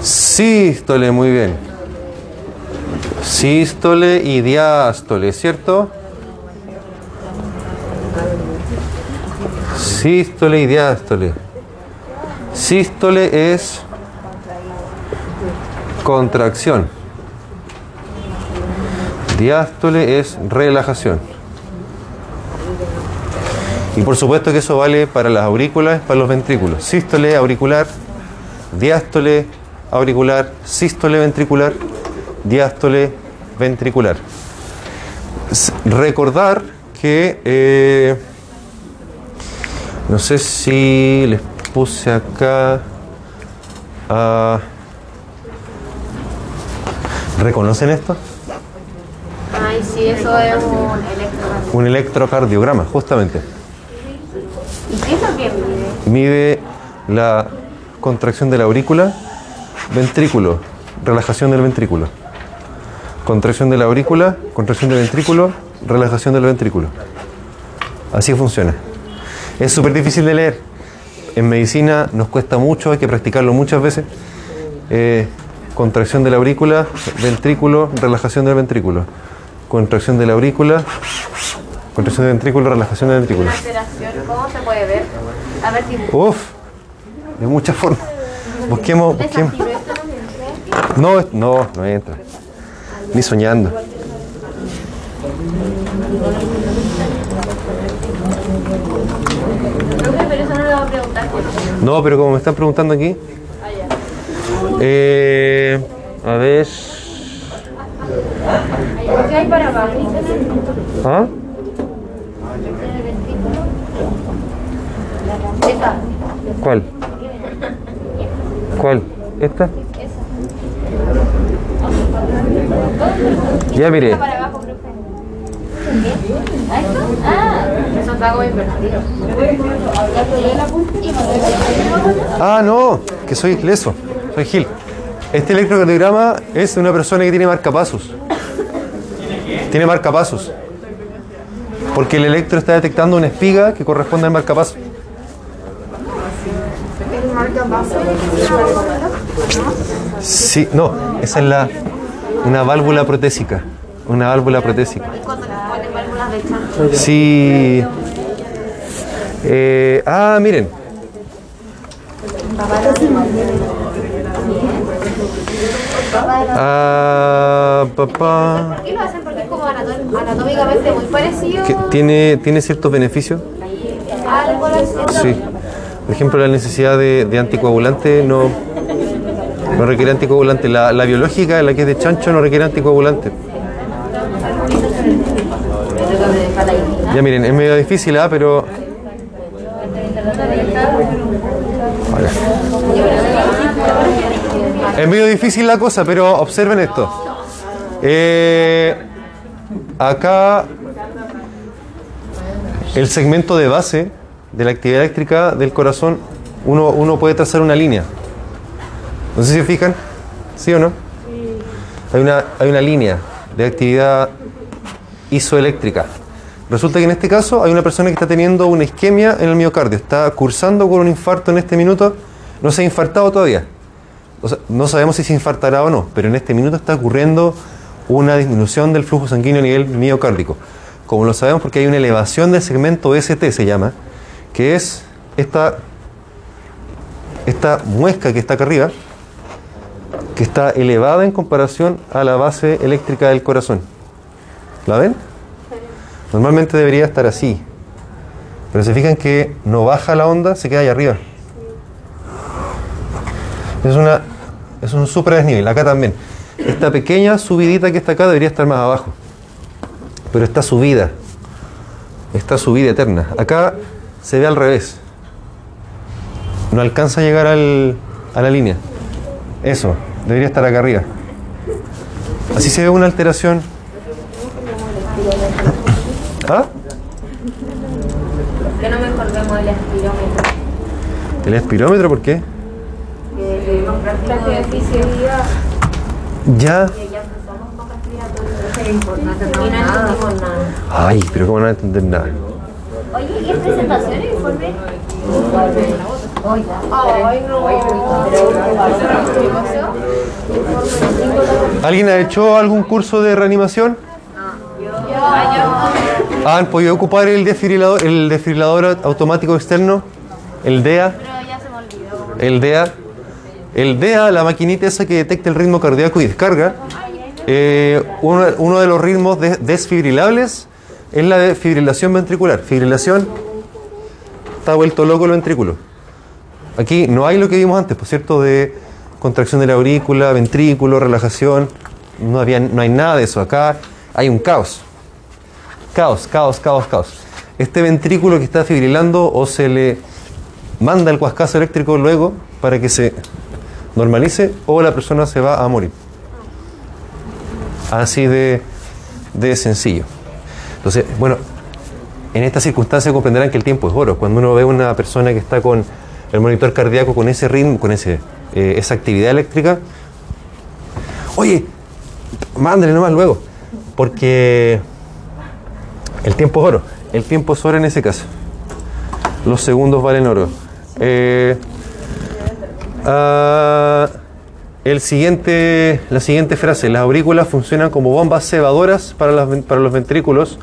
Sístole, muy bien. Sístole y diástole, ¿cierto? Sístole y diástole. Sístole es contracción. Diástole es relajación. Y por supuesto que eso vale para las aurículas, para los ventrículos. Sístole auricular, diástole auricular, sístole ventricular, diástole ventricular. Recordar que, eh, no sé si les puse acá, ah, ¿reconocen esto? Sí, eso es un electro. Un electrocardiograma, justamente. ¿Y qué es lo que mide? Mide la contracción de la aurícula, ventrículo, relajación del ventrículo. Contracción de la aurícula, contracción del ventrículo, relajación del ventrículo. Así funciona. Es súper difícil de leer. En medicina nos cuesta mucho, hay que practicarlo muchas veces. Eh, contracción de la aurícula, ventrículo, relajación del ventrículo. Contracción de la aurícula, contracción del ventrículo, relajación del ventrículo. ¿cómo se puede ver? A ver si. Uf, de muchas formas. Busquemos, no. No, no, entra. Ni soñando. No pero como me están preguntando aquí. Eh, a ver. ¿Qué hay para abajo? ¿Ah? Esa. ¿Cuál? ¿Cuál? ¿Esta? Ya mire. ¿A esto? Ah, como invertido. Ah, no, que soy leso, soy Gil. Este electrocardiograma es de una persona que tiene marcapasos. Tiene marcapasos. Porque el electro está detectando una espiga que corresponde al marcapaso. Sí, no, esa es la una válvula protésica. Una válvula protésica. Sí. Eh, ah, miren. Ah, papá. ¿Por qué lo hacen? Porque es como anatómicamente muy parecido ¿Tiene, ¿Tiene ciertos beneficios? Sí. Por ejemplo, la necesidad de, de anticoagulante no, no requiere anticoagulante. La, la biológica, la que es de chancho, no requiere anticoagulante. Ya miren, es medio difícil, ¿ah? pero... Ahora. Es medio difícil la cosa, pero observen esto. Eh, acá el segmento de base de la actividad eléctrica del corazón, uno, uno puede trazar una línea. No sé si se fijan, ¿sí o no? Hay una, hay una línea de actividad isoeléctrica. Resulta que en este caso hay una persona que está teniendo una isquemia en el miocardio, está cursando con un infarto en este minuto, no se ha infartado todavía. No sabemos si se infartará o no, pero en este minuto está ocurriendo una disminución del flujo sanguíneo a nivel miocárdico. Como lo sabemos porque hay una elevación del segmento ST, se llama, que es esta, esta muesca que está acá arriba, que está elevada en comparación a la base eléctrica del corazón. ¿La ven? Normalmente debería estar así. Pero se fijan que no baja la onda, se queda ahí arriba. Es, una, es un super desnivel. Acá también. Esta pequeña subidita que está acá debería estar más abajo. Pero está subida. Está subida eterna. Acá se ve al revés. No alcanza a llegar al, a la línea. Eso, debería estar acá arriba. Así se ve una alteración. ¿Ah? ¿Por qué no mejor vemos el espirómetro? ¿El espirómetro por qué? Ya. Y ya empezamos con respiratorio. Y no entendimos nada. Ay, pero cómo no van a entender nada. Oye, ¿y es presentación el informe? ¿Alguien ha hecho algún curso de reanimación? ¿Han podido ocupar el desfibrilador, el desfibrilador automático externo? ¿El DEA? El DEA. El DEA, la maquinita esa que detecta el ritmo cardíaco y descarga, eh, uno, de los ritmos de- desfibrilables es la de fibrilación ventricular. Fibrilación, está vuelto loco el ventrículo. Aquí no hay lo que vimos antes, por cierto, de contracción de la aurícula, ventrículo, relajación. No, había, no hay nada de eso. Acá hay un caos. Caos, caos, caos, caos. Este ventrículo que está fibrilando o se le manda el cuascazo eléctrico luego para que se normalice o la persona se va a morir. Así de, de sencillo. Entonces, bueno, en esta circunstancia comprenderán que el tiempo es oro. Cuando uno ve a una persona que está con el monitor cardíaco, con ese ritmo, con ese, eh, esa actividad eléctrica, oye, mándale nomás luego, porque el tiempo es oro. El tiempo es oro en ese caso. Los segundos valen oro. Eh, ah, el siguiente, la siguiente frase, las aurículas funcionan como bombas cebadoras para, los ventrículos.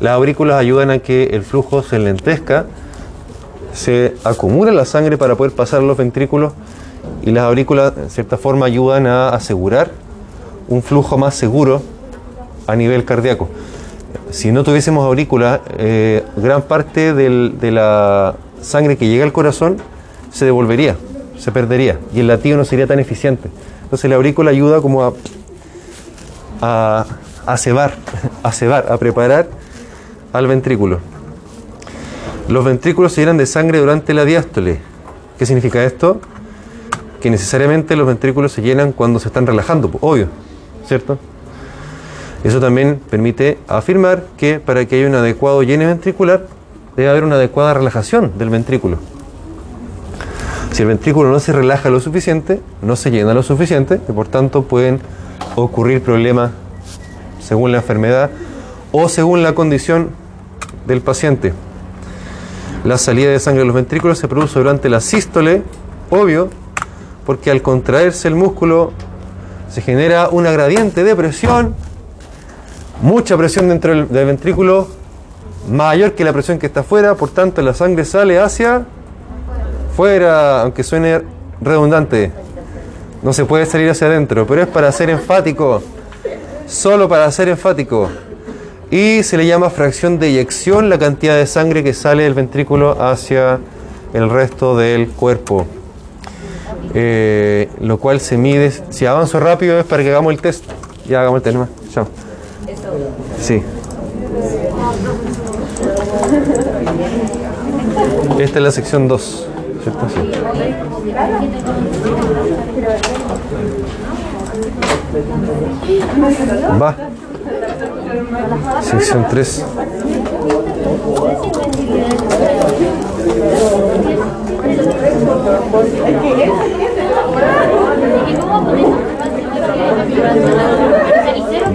Las aurículas ayudan a que el flujo se lentezca, se acumula la sangre para poder pasar los ventrículos y las aurículas en cierta forma ayudan a asegurar un flujo más seguro a nivel cardíaco. Si no tuviésemos aurículas, eh, gran parte del- de la sangre que llega al corazón se devolvería, se perdería y el latido no sería tan eficiente. Entonces la aurícula ayuda como a, a, a cebar, a cebar, a preparar al ventrículo. Los ventrículos se llenan de sangre durante la diástole. ¿Qué significa esto? Que necesariamente los ventrículos se llenan cuando se están relajando, obvio, ¿cierto? Eso también permite afirmar que para que haya un adecuado llene ventricular debe haber una adecuada relajación del ventrículo. Si el ventrículo no se relaja lo suficiente, no se llena lo suficiente, y por tanto pueden ocurrir problemas según la enfermedad o según la condición del paciente. La salida de sangre de los ventrículos se produce durante la sístole, obvio, porque al contraerse el músculo se genera una gradiente de presión, mucha presión dentro del, ventrículo, mayor que la presión que está afuera, por tanto la sangre sale hacia fuera, aunque suene redundante. No se puede salir hacia adentro, pero es para ser enfático, solo para ser enfático. Y se le llama fracción de eyección la cantidad de sangre que sale del ventrículo hacia el resto del cuerpo. Eh, lo cual se mide, si avanzo rápido es para que hagamos el test. Ya hagamos el test. Chao. Sí. Esta es la sección 2. Va. Sección 3.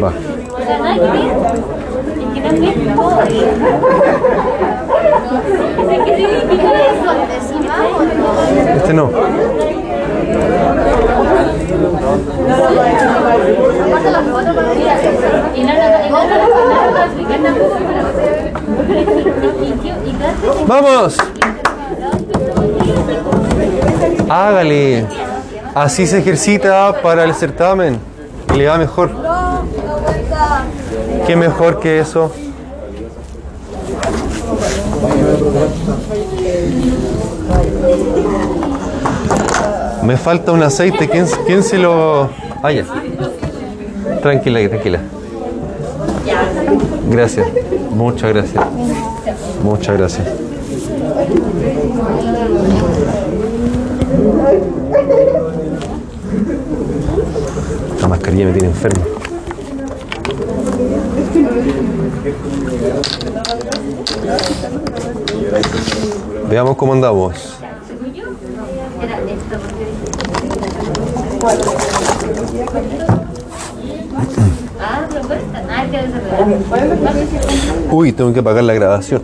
Va. Este no. ¡Vamos! Hágale. Así se ejercita para el certamen. Le va mejor. ¿Qué mejor que eso? Me falta un aceite. ¿Quién, quién se lo.? Ah. Tranquila, tranquila. Gracias. Muchas gracias. Muchas gracias. La mascarilla me tiene enfermo. Veamos cómo andamos. Ah. Uy, tengo que apagar la grabación.